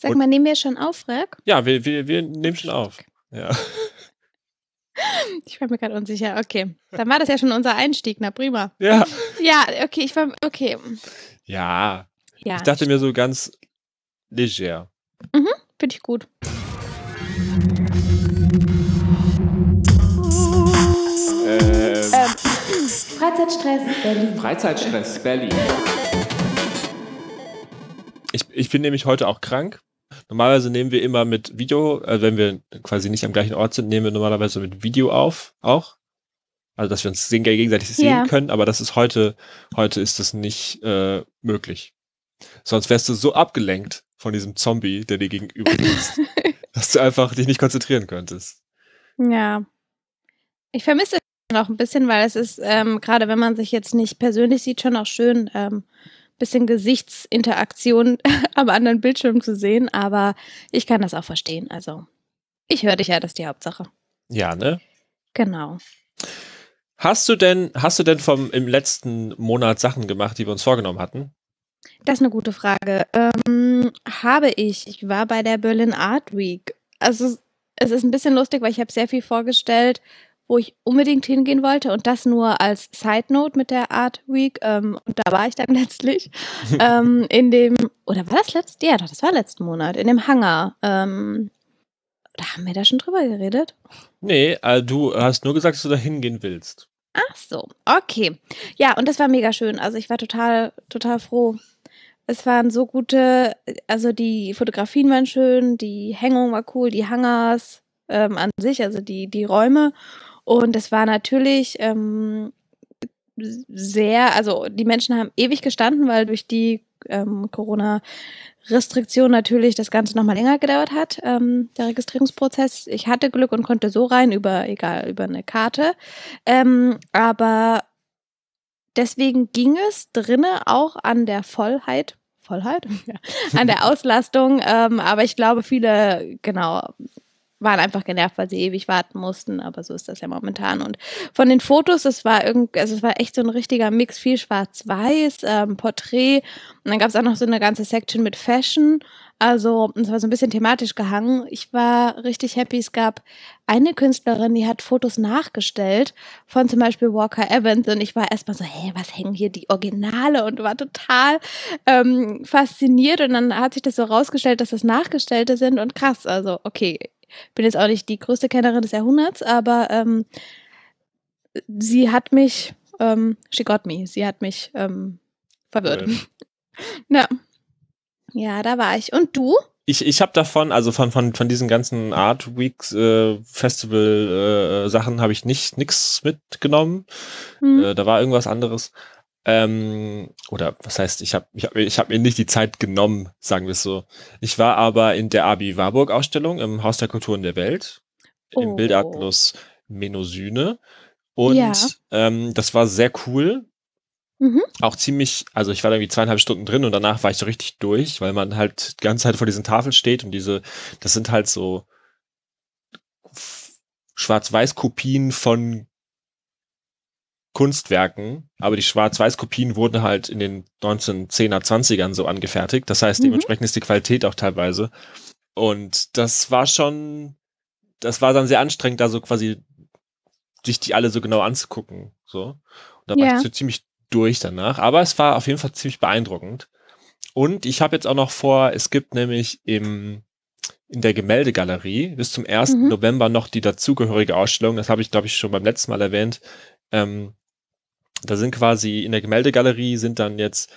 Sag Und- mal, nehmen wir schon auf, Rek? Ja, wir, wir, wir nehmen schon auf. Ja. Ich war mir gerade unsicher. Okay. Dann war das ja schon unser Einstieg. Na prima. Ja. Ja, okay, ich war. Okay. Ja. Ja, Ich dachte mir so ganz leger. finde ich gut. Äh, Freizeitstress Berlin. Freizeitstress Berlin. Ich, ich bin nämlich heute auch krank. Normalerweise nehmen wir immer mit Video, äh, wenn wir quasi nicht am gleichen Ort sind, nehmen wir normalerweise mit Video auf, auch. Also, dass wir uns sehen, gegenseitig sehen Ja. können, aber das ist heute, heute ist das nicht äh, möglich. Sonst wärst du so abgelenkt von diesem Zombie, der dir gegenüber sitzt, dass du einfach dich nicht konzentrieren könntest. Ja. Ich vermisse es noch ein bisschen, weil es ist, ähm, gerade wenn man sich jetzt nicht persönlich sieht, schon auch schön, ähm, bisschen Gesichtsinteraktion am anderen Bildschirm zu sehen. Aber ich kann das auch verstehen. Also, ich höre dich ja, das ist die Hauptsache. Ja, ne? Genau. Hast du denn, hast du denn vom im letzten Monat Sachen gemacht, die wir uns vorgenommen hatten? Das ist eine gute Frage. Ähm, habe ich. Ich war bei der Berlin Art Week. Also es ist ein bisschen lustig, weil ich habe sehr viel vorgestellt, wo ich unbedingt hingehen wollte und das nur als Side Note mit der Art Week. Ähm, und da war ich dann letztlich ähm, in dem, oder war das letztes? Ja, doch, das war letzten Monat, in dem Hangar. Ähm, da haben wir da schon drüber geredet. Nee, äh, du hast nur gesagt, dass du da hingehen willst. Ach so, okay. Ja, und das war mega schön. Also ich war total, total froh. Es waren so gute, also die Fotografien waren schön, die Hängung war cool, die Hangars ähm, an sich, also die, die Räume. Und es war natürlich ähm, sehr, also die Menschen haben ewig gestanden, weil durch die ähm, Corona-Restriktion natürlich das Ganze nochmal länger gedauert hat, ähm, der Registrierungsprozess. Ich hatte Glück und konnte so rein über, egal, über eine Karte. Ähm, aber deswegen ging es drinne auch an der Vollheit, Vollheit? Ja, an der Auslastung. Ähm, aber ich glaube, viele, genau, waren einfach genervt, weil sie ewig warten mussten. Aber so ist das ja momentan. Und von den Fotos, es war irgendwie, also es war echt so ein richtiger Mix, viel Schwarz-Weiß, ähm, Porträt. Und dann gab es auch noch so eine ganze Section mit Fashion. Also, es war so ein bisschen thematisch gehangen. Ich war richtig happy. Es gab eine Künstlerin, die hat Fotos nachgestellt von zum Beispiel Walker Evans und ich war erstmal so, hey, was hängen hier die Originale und war total ähm, fasziniert und dann hat sich das so rausgestellt, dass das Nachgestellte sind und krass, also okay, bin jetzt auch nicht die größte Kennerin des Jahrhunderts, aber ähm, sie hat mich, ähm, she got me, sie hat mich ähm, verwirrt. Cool. Ja. ja, da war ich. Und du? Ich, ich habe davon, also von, von, von diesen ganzen Art Weeks, äh, Festival äh, Sachen habe ich nicht nix mitgenommen. Hm. Äh, da war irgendwas anderes. Ähm, oder was heißt, ich habe ich hab, ich hab mir nicht die Zeit genommen, sagen wir es so. Ich war aber in der Abi Warburg Ausstellung im Haus der Kulturen der Welt, im Oh. Bildatlas Menosyne. Und Ja. ähm, das war sehr cool. Mhm. Auch ziemlich, also ich war da irgendwie zweieinhalb Stunden drin und danach war ich so richtig durch, weil man halt die ganze Zeit vor diesen Tafeln steht und diese, das sind halt so Schwarz-Weiß-Kopien von Kunstwerken, aber die Schwarz-Weiß-Kopien wurden halt in den 1910er, 20ern so angefertigt. Das heißt, Mhm. dementsprechend ist die Qualität auch teilweise. Und das war schon, das war dann sehr anstrengend, da so quasi sich die alle so genau anzugucken. So. Und da war Ja. ich so ziemlich durch danach. Aber es war auf jeden Fall ziemlich beeindruckend. Und ich habe jetzt auch noch vor, es gibt nämlich im, in der Gemäldegalerie bis zum 1. Mhm. November noch die dazugehörige Ausstellung. Das habe ich, glaube ich, schon beim letzten Mal erwähnt. Ähm, da sind quasi in der Gemäldegalerie sind dann jetzt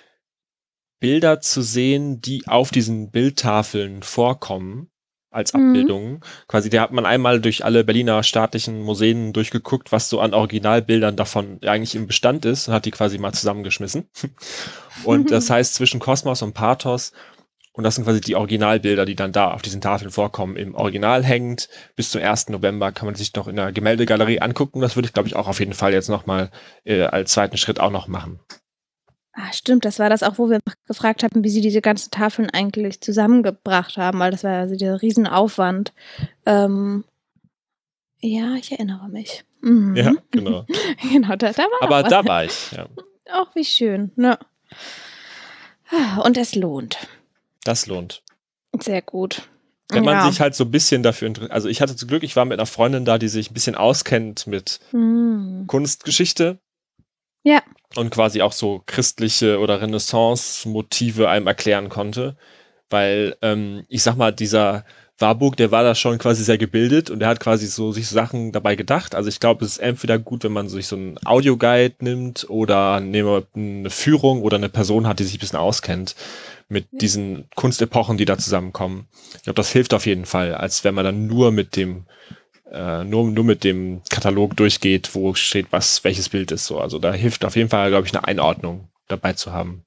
Bilder zu sehen, die auf diesen Bildtafeln vorkommen als Mhm. Abbildungen. Quasi, da hat man einmal durch alle Berliner staatlichen Museen durchgeguckt, was so an Originalbildern davon eigentlich im Bestand ist und hat die quasi mal zusammengeschmissen. Und das heißt, zwischen Kosmos und Pathos, und das sind quasi die Originalbilder, die dann da auf diesen Tafeln vorkommen, im Original hängend. Bis zum 1. November kann man sich noch in der Gemäldegalerie angucken. Das würde ich, glaube ich, auch auf jeden Fall jetzt nochmal äh, als zweiten Schritt auch noch machen. Ah, stimmt, das war das auch, wo wir gefragt haben, wie sie diese ganzen Tafeln eigentlich zusammengebracht haben, weil das war ja so dieser Riesenaufwand. Ähm, ja, ich erinnere mich. Mhm. Ja, genau. genau, da, da war Aber da war ich, ja. Auch wie schön, ne? Ah, Und es lohnt. Das lohnt. Sehr gut. Wenn man Ja. sich halt so ein bisschen dafür interessiert. Also ich hatte zum Glück, ich war mit einer Freundin da, die sich ein bisschen auskennt mit Hm. Kunstgeschichte. Ja. Und quasi auch so christliche oder Renaissance-Motive einem erklären konnte. Weil, ähm, ich sag mal, dieser Warburg, der war da schon quasi sehr gebildet und der hat quasi so sich Sachen dabei gedacht. Also ich glaube, es ist entweder gut, wenn man sich so einen Audioguide nimmt oder nehmen eine Führung oder eine Person hat, die sich ein bisschen auskennt mit diesen Kunstepochen, die da zusammenkommen. Ich glaube, das hilft auf jeden Fall, als wenn man dann nur mit dem äh, nur, nur mit dem Katalog durchgeht, wo steht, was welches Bild ist. So, also da hilft auf jeden Fall, glaube ich, eine Einordnung dabei zu haben.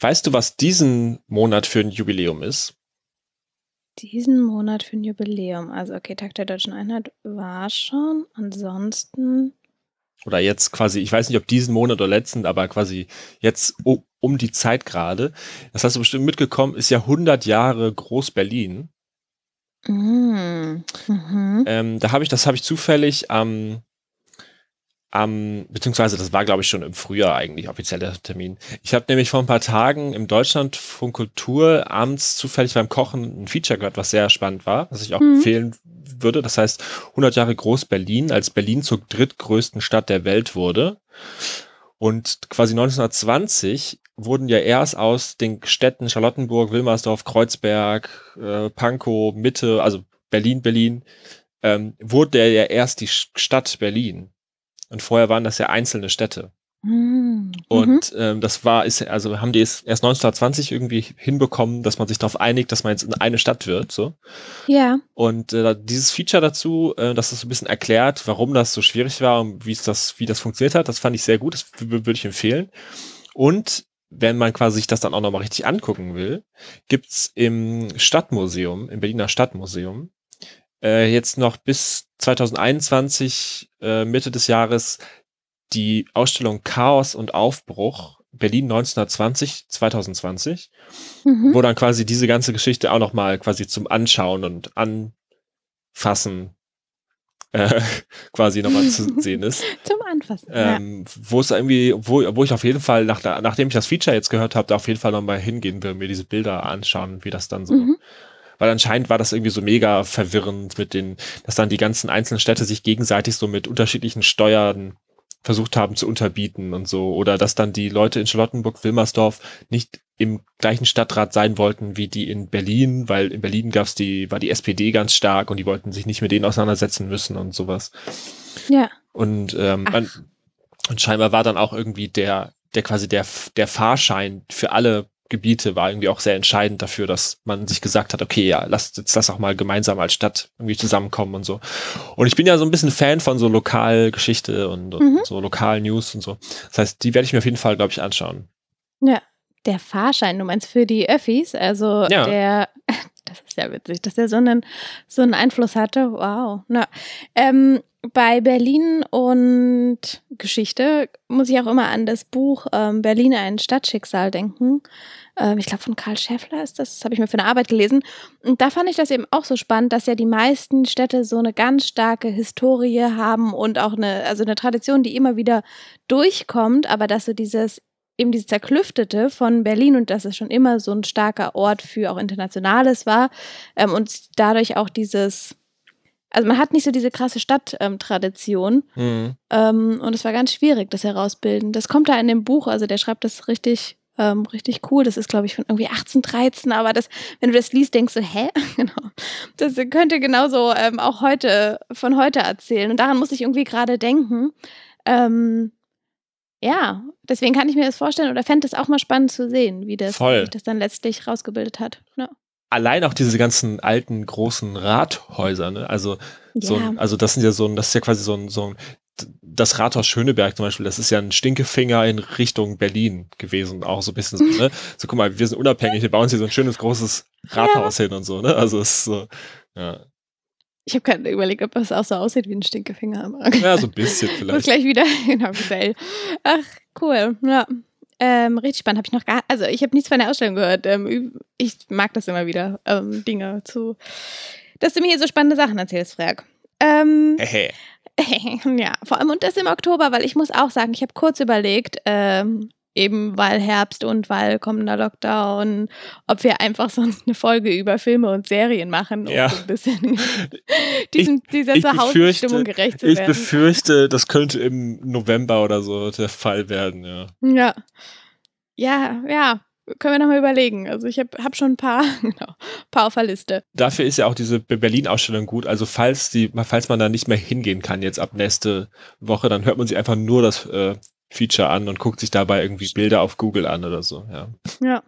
Weißt du, was diesen Monat für ein Jubiläum ist? Diesen Monat für ein Jubiläum. Also, okay, Tag der Deutschen Einheit war schon. Ansonsten. Oder jetzt quasi, ich weiß nicht, ob diesen Monat oder letzten, aber quasi jetzt um, um die Zeit gerade. Das hast du bestimmt mitgekommen, ist ja 100 Jahre Groß-Berlin. Mm, mhm. Ähm, da habe ich, das habe ich zufällig am, am, beziehungsweise das war, glaube ich, schon im Frühjahr eigentlich offiziell der Termin. Ich habe nämlich vor ein paar Tagen im Deutschlandfunk Kultur abends zufällig beim Kochen ein Feature gehört, was sehr spannend war, was ich auch Mhm. empfehlen würde. Das heißt 100 Jahre Groß-Berlin, als Berlin zur drittgrößten Stadt der Welt wurde. Und quasi 1920 wurden ja erst aus den Städten Charlottenburg, Wilmersdorf, Kreuzberg, äh, Pankow, Mitte, also Berlin, Berlin, ähm, wurde ja erst die Stadt Berlin. Und vorher waren das ja einzelne Städte. Mm, mhm. Und ähm, das war, ist, also haben die es erst 1920 irgendwie hinbekommen, dass man sich darauf einigt, dass man jetzt in eine Stadt wird. So. Ja. Und äh, dieses Feature dazu, äh, dass das so ein bisschen erklärt, warum das so schwierig war und wie es das, wie das funktioniert hat, das fand ich sehr gut, das würde ich empfehlen. Und wenn man quasi sich das dann auch nochmal richtig angucken will, gibt's im Stadtmuseum, im Berliner Stadtmuseum, äh, jetzt noch bis 2021, äh, Mitte des Jahres, die Ausstellung Chaos und Aufbruch Berlin 1920, 2020 Mhm. wo dann quasi diese ganze Geschichte auch noch mal quasi zum Anschauen und Anfassen äh, quasi nochmal zu sehen ist. Zum Anfassen. ja. Ähm, Wo es irgendwie, wo, wo ich auf jeden Fall, nach, nachdem ich das Feature jetzt gehört habe, da auf jeden Fall nochmal hingehen will, mir diese Bilder anschauen, wie das dann so. Mhm. Weil anscheinend war das irgendwie so mega verwirrend mit den, dass dann die ganzen einzelnen Städte sich gegenseitig so mit unterschiedlichen Steuern versucht haben zu unterbieten und so. Oder dass dann die Leute in Charlottenburg, Wilmersdorf nicht im gleichen Stadtrat sein wollten wie die in Berlin, weil in Berlin gab's die, war die SPD ganz stark und die wollten sich nicht mit denen auseinandersetzen müssen und sowas. Ja. Und, ähm, man, und scheinbar war dann auch irgendwie der, der quasi der, der Fahrschein für alle Gebiete war irgendwie auch sehr entscheidend dafür, dass man sich gesagt hat, okay, ja, lasst jetzt das auch mal gemeinsam als Stadt irgendwie zusammenkommen und so. Und ich bin ja so ein bisschen Fan von so Lokalgeschichte und, und Mhm. so Lokal-News und so. Das heißt, die werde ich mir auf jeden Fall, glaube ich, anschauen. Ja. Der Fahrschein, du meinst für die Öffis, also Ja. der, das ist ja witzig, dass der so einen, so einen Einfluss hatte. Wow. Na, ähm, bei Berlin und Geschichte muss ich auch immer an das Buch ähm, Berlin ein Stadtschicksal denken. Ähm, ich glaube, von Karl Schäffler ist das, das habe ich mir für eine Arbeit gelesen. Und da fand ich das eben auch so spannend, dass ja die meisten Städte so eine ganz starke Historie haben und auch eine, also eine Tradition, die immer wieder durchkommt, aber dass so dieses eben dieses Zerklüftete von Berlin und dass es schon immer so ein starker Ort für auch Internationales war ähm, und dadurch auch dieses, also man hat nicht so diese krasse Stadttradition Mhm. ähm, und es war ganz schwierig, das herausbilden. Das kommt da in dem Buch, also der schreibt das richtig, ähm, richtig cool. Das ist, glaube ich, von irgendwie 1813, aber das, wenn du das liest, denkst du, hä? genau. Das könnte genauso ähm, auch heute, von heute erzählen. Und daran muss ich irgendwie gerade denken. Ähm, ja, deswegen kann ich mir das vorstellen oder fände es auch mal spannend zu sehen, wie das, wie sich das dann letztlich rausgebildet hat. Ja. Allein auch diese ganzen alten großen Rathäuser, ne? Also so Ja. ein, also das sind ja so ein, das ist ja quasi so ein, so ein, das Rathaus Schöneberg zum Beispiel, das ist ja ein Stinkefinger in Richtung Berlin gewesen, auch so ein bisschen so, ne? So, guck mal, wir sind unabhängig, wir bauen uns hier so ein schönes großes Rathaus hin und so, ne? Also es ist so, ja. Ich habe gerade überlegt, ob das auch so aussieht wie ein Stinkefinger. aber- Ja, so ein bisschen Muss vielleicht. gleich wieder genau. Ach, cool. Ja. Ähm, richtig spannend. Habe ich noch gar, also ich habe nichts von der Ausstellung gehört. Ähm, ich mag das immer wieder, ähm, Dinge zu, dass du mir hier so spannende Sachen erzählst, Frag. Ähm, Hehe. ja, vor allem und das im Oktober, weil ich muss auch sagen, ich habe kurz überlegt, ähm, eben weil Herbst und weil kommender Lockdown, ob wir einfach so eine Folge über Filme und Serien machen, um Ja. so ein bisschen diesen, dieser ich Zuhause-Stimmung befürchte- gerecht zu Ich werden. befürchte, das könnte im November oder so der Fall werden, ja. Ja. Ja, ja. Können wir nochmal überlegen. Also ich habe hab schon ein paar, genau, paar auf der Liste. Dafür ist ja auch diese Berlin-Ausstellung gut. Also falls die, falls man da nicht mehr hingehen kann jetzt ab nächste Woche, dann hört man sich einfach nur das äh, Feature an und guckt sich dabei irgendwie Bilder auf Google an oder so, ja. Ja.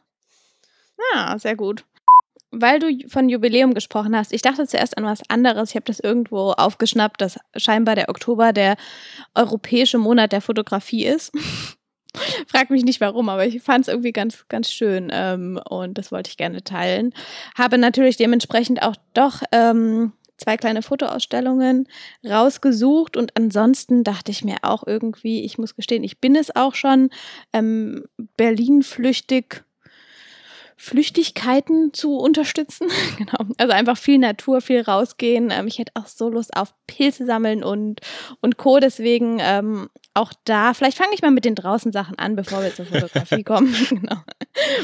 Ja, sehr gut. Weil du von Jubiläum gesprochen hast, ich dachte zuerst an was anderes. Ich habe das irgendwo aufgeschnappt, dass scheinbar der Oktober der europäische Monat der Fotografie ist. Frag mich nicht warum, aber ich fand es irgendwie ganz, ganz schön ähm, und das wollte ich gerne teilen. Habe natürlich dementsprechend auch doch ähm, zwei kleine Fotoausstellungen rausgesucht und ansonsten dachte ich mir auch irgendwie, ich muss gestehen, ich bin es auch schon, ähm, Berlin flüchtig Flüchtigkeiten zu unterstützen. genau. Also einfach viel Natur, viel rausgehen. Ähm, ich hätte auch so Lust auf Pilze sammeln und, und Co. Deswegen ähm, auch da, vielleicht fange ich mal mit den draußen Sachen an, bevor wir zur Fotografie kommen. genau.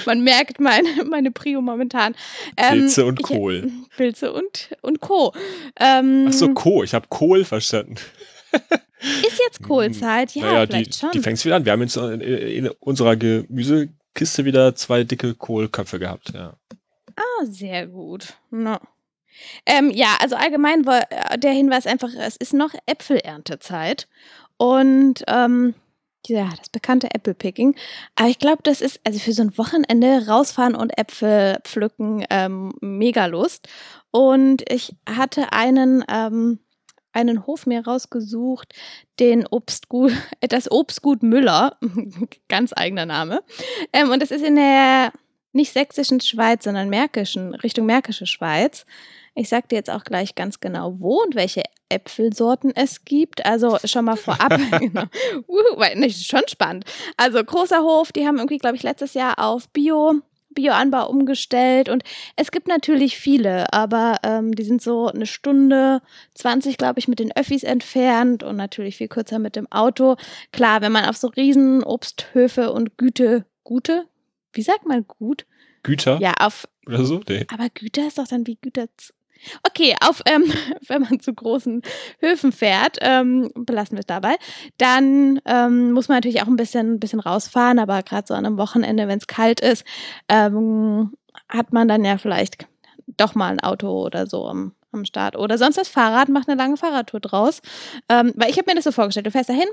Man merkt meine, meine Prio momentan. Ähm, Pilze und ich- Kohl. Pilze und, und Co. Ähm, Ach so, Kohl. Ich habe Kohl verstanden. ist jetzt Kohlzeit? Ja, naja, die, vielleicht schon. die fängst wieder an. Wir haben jetzt in, in unserer Gemüsekiste wieder zwei dicke Kohlköpfe gehabt, ja. Ah, sehr gut. No. Ähm, ja, also allgemein war äh, der Hinweis einfach, es ist noch Äpfeleerntezeit und ähm, ja, das bekannte Äpfelpicking. Aber ich glaube, das ist also für so ein Wochenende rausfahren und Äpfel pflücken ähm, mega Lust. Und ich hatte einen ähm, einen Hof mir rausgesucht, den Obstgut, das Obstgut Müller, ganz eigener Name. Ähm, und das ist in der nicht sächsischen Schweiz, sondern märkischen, Richtung märkische Schweiz. Ich sag dir jetzt auch gleich ganz genau, wo und welche Äpfelsorten es gibt. Also schon mal vorab. genau. Weil, ist schon spannend. Also großer Hof, die haben irgendwie, glaube ich, letztes Jahr auf Bio, Bioanbau umgestellt und es gibt natürlich viele, aber ähm, die sind so eine Stunde 20, glaube ich, mit den Öffis entfernt und natürlich viel kürzer mit dem Auto. Klar, wenn man auf so riesen Obsthöfe und Güte, Gute, wie sagt man gut? Güter Ja, auf, oder so? Nee. aber Güter ist doch dann wie Güter. Okay, auf, ähm, wenn man zu großen Höfen fährt, ähm, belassen wir es dabei, dann ähm, muss man natürlich auch ein bisschen, bisschen rausfahren, aber gerade so an einem Wochenende, wenn es kalt ist, ähm, hat man dann ja vielleicht doch mal ein Auto oder so am, am Start. Oder sonst das Fahrrad, macht eine lange Fahrradtour draus. Ähm, weil ich habe mir das so vorgestellt, du fährst dahin,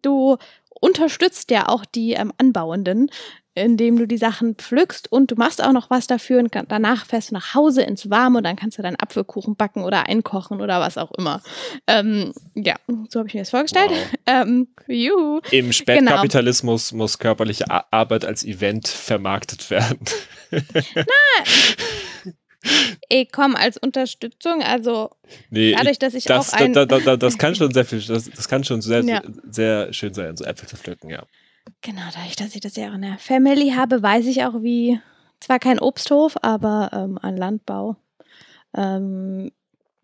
du unterstützt ja auch die ähm, Anbauenden, indem du die Sachen pflückst und du machst auch noch was dafür und kann- danach fährst du nach Hause ins Warme und dann kannst du deinen Apfelkuchen backen oder einkochen oder was auch immer. Ähm, ja, so habe ich mir das vorgestellt. Wow. Ähm, juhu. Im Spätkapitalismus muss körperliche Arbeit als Event vermarktet werden. Ey, komm, als Unterstützung, also Nee, dadurch, dass ich das, auch ein... da, da, da, das kann schon sehr viel, das, das kann schon sehr, Ja. sehr schön sein, so Äpfel zu pflücken, ja. Genau, dadurch, dass ich das ja auch in der Family habe, weiß ich auch, wie, zwar kein Obsthof, aber ähm, ein Landbau, ähm,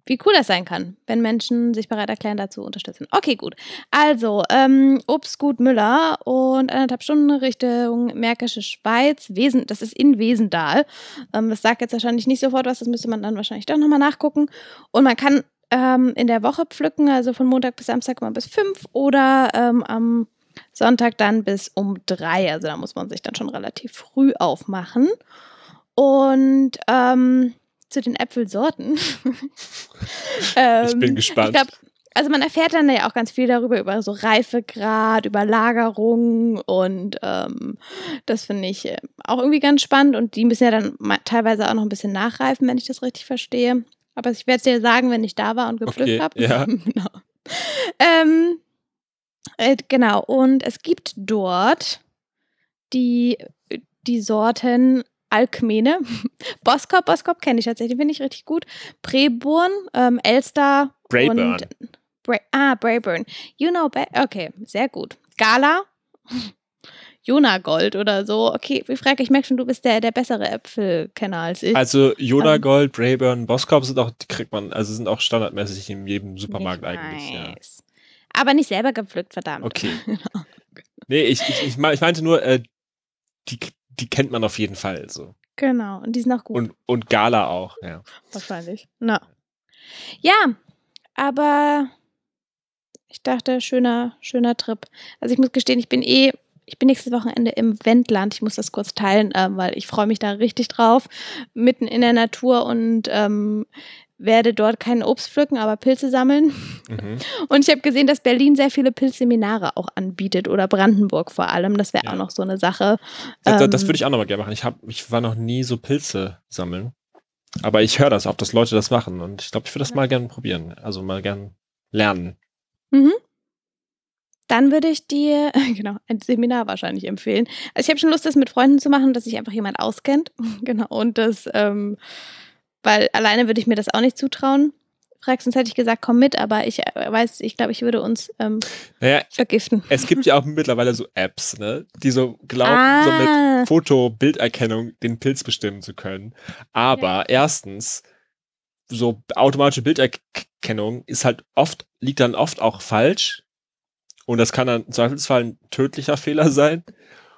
wie cool das sein kann, wenn Menschen sich bereit erklären, dazu unterstützen. Okay, gut. Also, ähm, Obstgut Müller und anderthalb Stunden Richtung Märkische Schweiz. Wesen, das ist in Wesendal. Ähm, das sagt jetzt wahrscheinlich nicht sofort was, das müsste man dann wahrscheinlich doch nochmal nachgucken. Und man kann ähm, in der Woche pflücken, also von Montag bis Samstag mal bis fünf oder ähm, am Sonntag dann bis um drei. Also da muss man sich dann schon relativ früh aufmachen. Und ähm, zu den Äpfelsorten. ähm, Ich bin gespannt. Ich glaub, also man erfährt dann ja auch ganz viel darüber, über so Reifegrad, über Lagerung und ähm, das finde ich äh, auch irgendwie ganz spannend und die müssen ja dann teilweise auch noch ein bisschen nachreifen, wenn ich das richtig verstehe. Aber ich werde es dir sagen, wenn ich da war und gepflückt Okay, habe. ja. genau. Ähm, äh, genau, und es gibt dort die, die Sorten Alkmene, Boskop, Boskop kenne ich tatsächlich, finde ich richtig gut. Preburn, ähm, Elster Brayburn. und Bra ah, Brayburn. You know, Ba- okay, sehr gut. Gala, Jona Gold oder so. Okay, ich frage, ich merke schon, du bist der, der bessere Äpfelkenner als ich. Also Jona Ähm. Gold, Brayburn, Boskop sind auch, die kriegt man, also sind auch standardmäßig in jedem Supermarkt Ich eigentlich, ja. weiß. Aber nicht selber gepflückt, verdammt. Okay. Nee, ich, ich, ich meinte nur, äh, die, die kennt man auf jeden Fall so. Genau, und die sind auch gut. Und, und Gala auch, ja. Wahrscheinlich. Na. Ja, aber ich dachte, schöner, schöner Trip. Also ich muss gestehen, ich bin eh, ich bin nächstes Wochenende im Wendland. Ich muss das kurz teilen, ähm, weil ich freue mich da richtig drauf. Mitten in der Natur und ähm, werde dort kein Obst pflücken, aber Pilze sammeln. Mhm. Und ich habe gesehen, dass Berlin sehr viele Pilzseminare auch anbietet oder Brandenburg vor allem. Das wäre Ja. auch noch so eine Sache. Das, das Ähm, würde ich auch nochmal gerne machen. Ich, hab, ich war noch nie so Pilze sammeln. Aber ich höre das auch, dass Leute das machen. Und ich glaube, ich würde das Ja. mal gerne probieren. Also mal gerne lernen. Mhm. Dann würde ich dir, genau, ein Seminar wahrscheinlich empfehlen. Also ich habe schon Lust, das mit Freunden zu machen, dass sich einfach jemand auskennt. Genau. Und das, ähm, weil alleine würde ich mir das auch nicht zutrauen. Fragst, hätte ich gesagt, komm mit, aber ich äh, weiß, ich glaube, ich würde uns ähm, Naja, vergiften. es gibt ja auch mittlerweile so Apps, ne, die so glauben, Ah. so mit Foto-Bilderkennung den Pilz bestimmen zu können. Aber erstens, so automatische Bilderkennung ist halt oft, liegt dann oft auch falsch. Und das kann dann im Zweifelsfall ein tödlicher Fehler sein.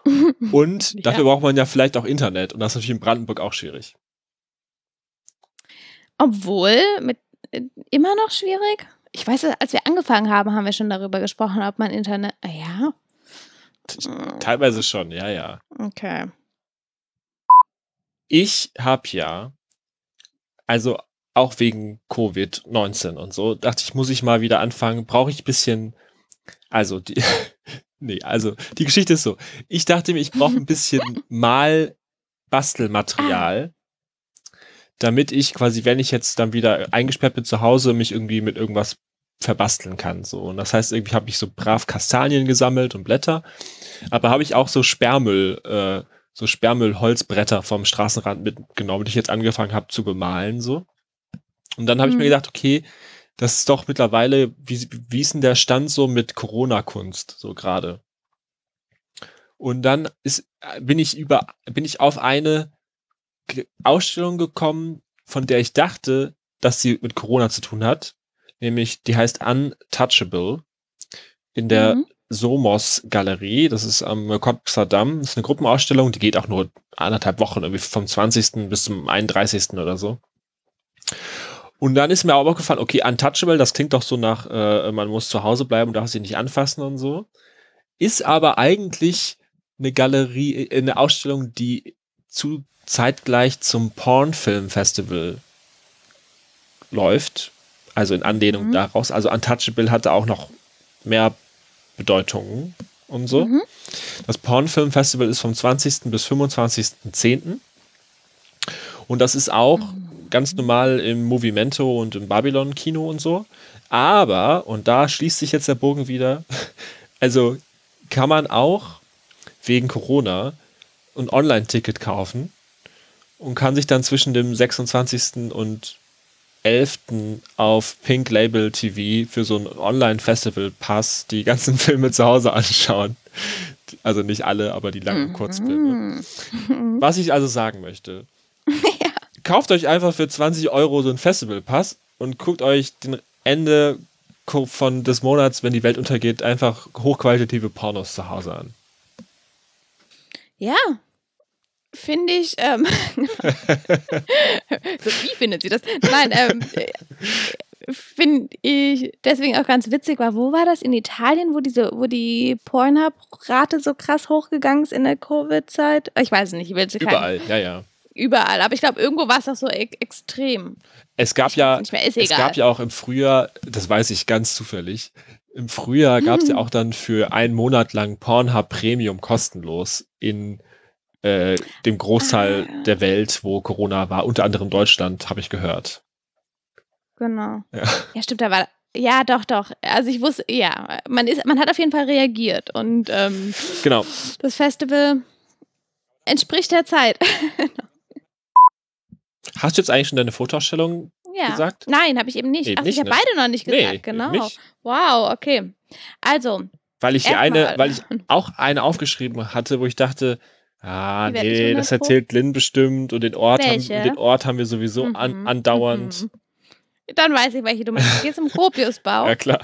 Und Ja. dafür braucht man ja vielleicht auch Internet. Und das ist natürlich in Brandenburg auch schwierig. Obwohl, mit, äh, immer noch schwierig. Ich weiß, als wir angefangen haben, haben wir schon darüber gesprochen, ob man Internet. Ah, ja. Teilweise schon, ja, ja. Okay. Ich habe ja, also auch wegen Covid-19 und so, dachte ich, muss ich mal wieder anfangen. Brauche ich ein bisschen, also die, nee, also die Geschichte ist so. Ich dachte mir, ich brauche ein bisschen Mal-Bastelmaterial, damit ich quasi, wenn ich jetzt dann wieder eingesperrt bin zu Hause, mich irgendwie mit irgendwas verbasteln kann. So. Und das heißt, irgendwie habe ich so brav Kastanien gesammelt und Blätter, aber habe ich auch so Sperrmüll, äh, so Sperrmüll-Holzbretter vom Straßenrand mitgenommen, die ich jetzt angefangen habe zu bemalen. So. Und dann habe ich mir Mhm. gedacht, okay, das ist doch mittlerweile, wie, wie ist denn der Stand so mit Corona-Kunst, so gerade? Und dann ist, bin ich über, bin ich auf eine Ausstellung gekommen, von der ich dachte, dass sie mit Corona zu tun hat. Nämlich, die heißt Untouchable. In der Mhm. Somos Galerie. Das ist am Damm. Das ist eine Gruppenausstellung, die geht auch nur anderthalb Wochen, irgendwie vom 20. bis zum 31. oder so. Und dann ist mir aber aufgefallen, okay, Untouchable, das klingt doch so nach, äh, man muss zu Hause bleiben und darf sie nicht anfassen und so. Ist aber eigentlich eine Galerie, äh, eine Ausstellung, die zu zeitgleich zum Pornfilm Festival läuft. Also in Anlehnung Mhm. daraus. Also Untouchable hatte auch noch mehr Bedeutungen und so. Mhm. Das Pornfilm Festival ist vom 20. bis 25.10. Und das ist auch ganz normal im Movimento und im Babylon Kino und so. Aber, und da schließt sich jetzt der Bogen wieder, also kann man auch wegen Corona ein Online-Ticket kaufen und kann sich dann zwischen dem 26. und 11. auf Pink Label TV für so einen Online-Festival-Pass die ganzen Filme zu Hause anschauen. Also nicht alle, aber die langen Kurzfilme. Mhm. Was ich also sagen möchte, kauft euch einfach für 20 Euro so einen Festivalpass und guckt euch den Ende von des Monats, wenn die Welt untergeht, einfach hochqualitative Pornos zu Hause an. Ja. Finde ich. Ähm, so, wie findet sie das? Nein, ähm, finde ich deswegen auch ganz witzig war, wo war das? In Italien, wo diese, wo die Pornhub-Rate so krass hochgegangen ist in der Covid-Zeit? Ich weiß es nicht, ich will kein- Überall, ja, ja. Überall, aber ich glaube, irgendwo war es auch so e extrem. Es gab Ich ja, es gab ja auch im Frühjahr, das weiß ich ganz zufällig, im Frühjahr gab es Mhm. ja auch dann für einen Monat lang Pornhub Premium kostenlos in äh, dem Großteil Ah. der Welt, wo Corona war, unter anderem Deutschland, habe ich gehört. Genau. Ja. Ja, stimmt, da war. Ja, doch, doch. Also ich wusste, ja, man ist, man hat auf jeden Fall reagiert und ähm, Genau. das Festival entspricht der Zeit. Hast du jetzt eigentlich schon deine Fotoausstellung ja. gesagt? Nein, habe ich eben nicht. Eben Ach, nicht, ich habe ne? beide noch nicht gesagt, Nee, genau. Wow, okay. Also, Weil ich hier Erstmal. eine, weil ich auch eine aufgeschrieben hatte, wo ich dachte, ah, nee, 100 das erzählt Lynn bestimmt und den Ort, haben, den Ort haben wir sowieso an, Mhm, andauernd. mhm. Dann weiß ich, welche du meinst. Geht zum Gropiusbau. Ja, klar.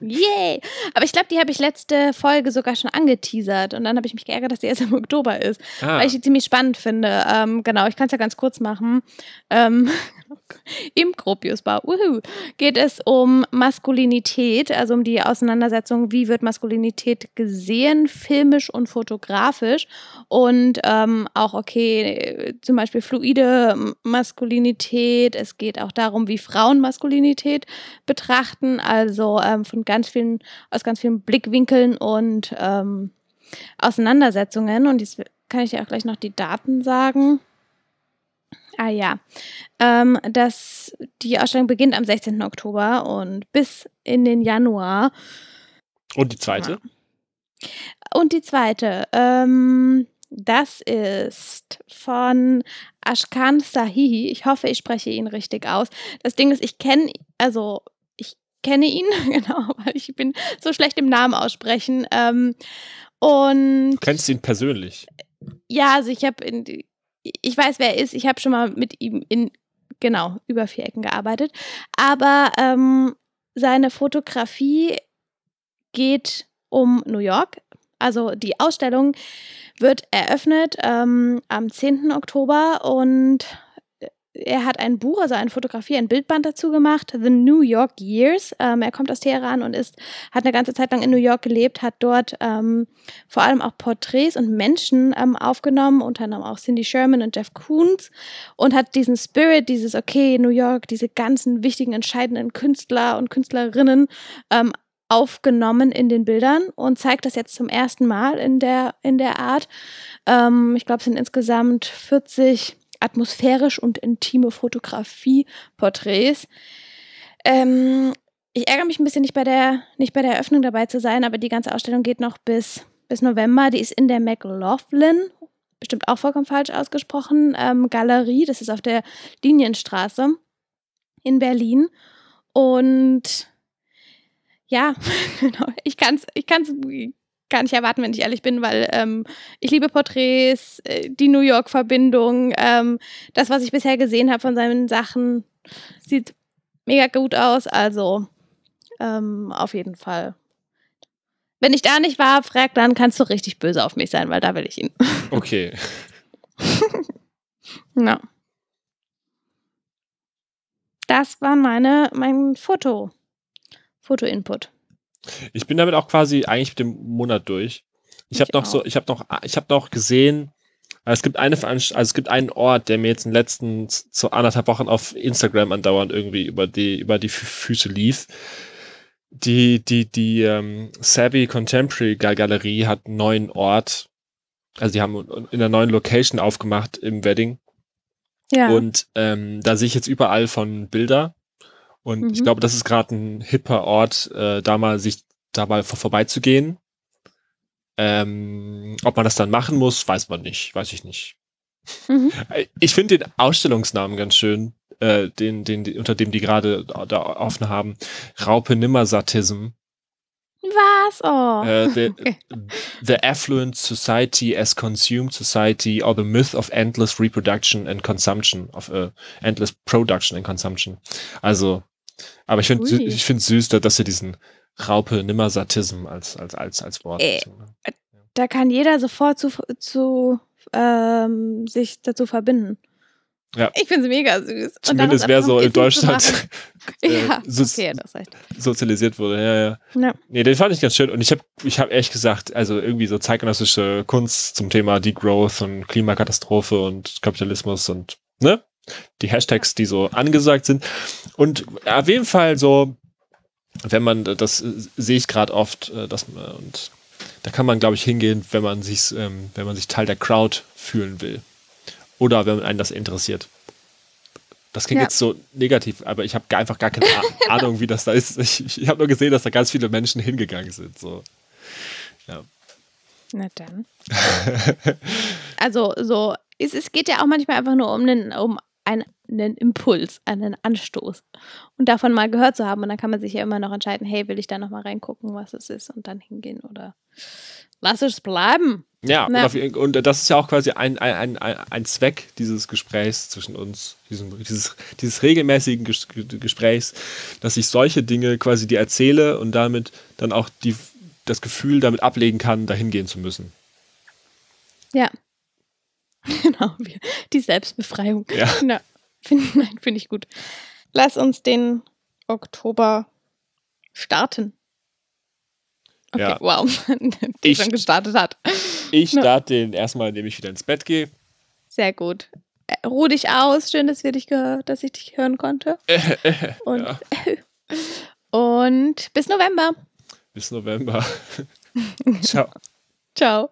Yay! Aber ich glaube, die habe ich letzte Folge sogar schon angeteasert und dann habe ich mich geärgert, dass die erst im Oktober ist, Ah, weil ich die ziemlich spannend finde. Ähm, genau, ich kann es ja ganz kurz machen. Ähm, Im Gropiusbau uhu, geht es um Maskulinität, also um die Auseinandersetzung, wie wird Maskulinität gesehen, filmisch und fotografisch und ähm, auch, okay, zum Beispiel fluide Maskulinität. Es geht auch darum, wie Frauen Maskulinität betrachten, also ähm, von ganz vielen, aus ganz vielen Blickwinkeln und ähm, Auseinandersetzungen. Und jetzt kann ich dir auch gleich noch die Daten sagen. Ah ja, ähm, das, die Ausstellung beginnt am 16. Oktober und bis in den Januar. Und die zweite? Und die zweite, ähm, das ist von Ashkan Sahihi. Ich hoffe, ich spreche ihn richtig aus. Das Ding ist, ich kenne, also ich kenne ihn, genau, weil ich bin so schlecht im Namen aussprechen. Ähm, und Du kennst ihn persönlich. ja, also ich habe in ich weiß, wer er ist. Ich habe schon mal mit ihm in genau über vier Ecken gearbeitet. Aber ähm, seine Fotografie geht um New York. Also die Ausstellung wird eröffnet ähm, am 10. Oktober und er hat ein Buch, also eine Fotografie, ein Bildband dazu gemacht, The New York Years. Ähm, er kommt aus Teheran und ist, hat eine ganze Zeit lang in New York gelebt, hat dort ähm, vor allem auch Porträts und Menschen ähm, aufgenommen, unter anderem auch Cindy Sherman und Jeff Koons und hat diesen Spirit, dieses, okay, New York, diese ganzen wichtigen, entscheidenden Künstler und Künstlerinnen ähm, aufgenommen in den Bildern und zeigt das jetzt zum ersten Mal in der, in der Art. Ähm, ich glaube, es sind insgesamt 40 atmosphärisch und intime Fotografie-Porträts. Ähm, ich ärgere mich ein bisschen nicht bei der, nicht bei der Eröffnung dabei zu sein, aber die ganze Ausstellung geht noch bis, bis November. Die ist in der McLaughlin, bestimmt auch vollkommen falsch ausgesprochen, ähm, Galerie. Das ist auf der Linienstraße in Berlin. Und ja, genau. Ich kann es ich kann's gar nicht erwarten, wenn ich ehrlich bin, weil ähm, ich liebe Porträts, äh, die New York-Verbindung, ähm, das, was ich bisher gesehen habe von seinen Sachen, sieht mega gut aus. Also ähm, auf jeden Fall. Wenn ich da nicht war, frag, dann kannst du richtig böse auf mich sein, weil da will ich ihn. Okay. Ja. Das war meine, mein Foto. Foto-Input. Ich bin damit auch quasi eigentlich mit dem Monat durch. Ich Ich habe noch so, ich habe noch, ich habe noch gesehen, äh, es gibt eine Veranst also es gibt einen Ort, der mir jetzt in den letzten so anderthalb Wochen auf Instagram andauernd irgendwie über die über die Fü- Füße lief. Die die die ähm, Savvy Contemporary Gal- Galerie hat einen neuen Ort, also die haben in einer neuen Location aufgemacht im Wedding Ja. und ähm, da sehe ich jetzt überall von Bilder. Und ich Mhm. glaube, das ist gerade ein hipper Ort, äh, da mal sich da mal vor, vorbeizugehen. Ähm, ob man das dann machen muss, weiß man nicht, weiß ich nicht. Mhm. Äh, Ich finde den Ausstellungsnamen ganz schön, äh, den, den, unter dem die gerade da offen haben. Raupe Nimmersatism. Was? Oh. Äh, the, Okay. the Affluent Society as Consumed Society or the Myth of Endless Reproduction and Consumption, of uh, Endless Production and Consumption. Also, aber ich finde ich finde süß, da- dass sie diesen Raupe Nimmersatism als, als, als, als Wort. Äh, ne? Da kann jeder sofort zu, zu ähm, sich dazu verbinden. Ja. Ich finde es mega süß. Und dann Zumindest wer so in Deutschland äh, ja, so- okay, das heißt. sozialisiert wurde. Ja, ja. Ja. Nee, den fand ich ganz schön. Und ich habe ich hab ehrlich gesagt, also irgendwie so zeitgenössische Kunst zum Thema Degrowth und Klimakatastrophe und Kapitalismus und, ne? Die Hashtags, die so angesagt sind. Und auf jeden Fall so, wenn man, das äh, sehe ich gerade oft, äh, dass man, und da kann man, glaube ich, hingehen, wenn man sich, ähm, wenn man sich Teil der Crowd fühlen will. Oder wenn einen das interessiert. Das klingt Ja. jetzt so negativ, aber ich habe einfach gar keine A- Ahnung, wie das da ist. Ich, ich habe nur gesehen, dass da ganz viele Menschen hingegangen sind. So. Na dann. also so, es, es geht ja auch manchmal einfach nur um einen, um einen, Impuls, einen Anstoß. Und davon mal gehört zu haben. Und dann kann man sich ja immer noch entscheiden, hey, will ich da nochmal reingucken, was es ist und dann hingehen oder lass es bleiben. Ja, Na. Und das ist ja auch quasi ein, ein, ein, ein Zweck dieses Gesprächs zwischen uns, diesem, dieses, dieses regelmäßigen Ges Gesprächs, dass ich solche Dinge quasi dir erzähle und damit dann auch die, das Gefühl damit ablegen kann, dahin gehen zu müssen. Ja. Genau, wir- die Selbstbefreiung. Ja. Ja, find, nein, finde ich gut. Lass uns den Oktober starten. Okay, Ja. wow, der Ich- schon gestartet hat. Ich Na. starte den erstmal, indem ich wieder ins Bett gehe. Sehr gut. Äh, Ruh dich aus. Schön, dass wir dich gehört, dass ich dich hören konnte. Und, Ja. und bis November. Bis November. Ciao. Ciao.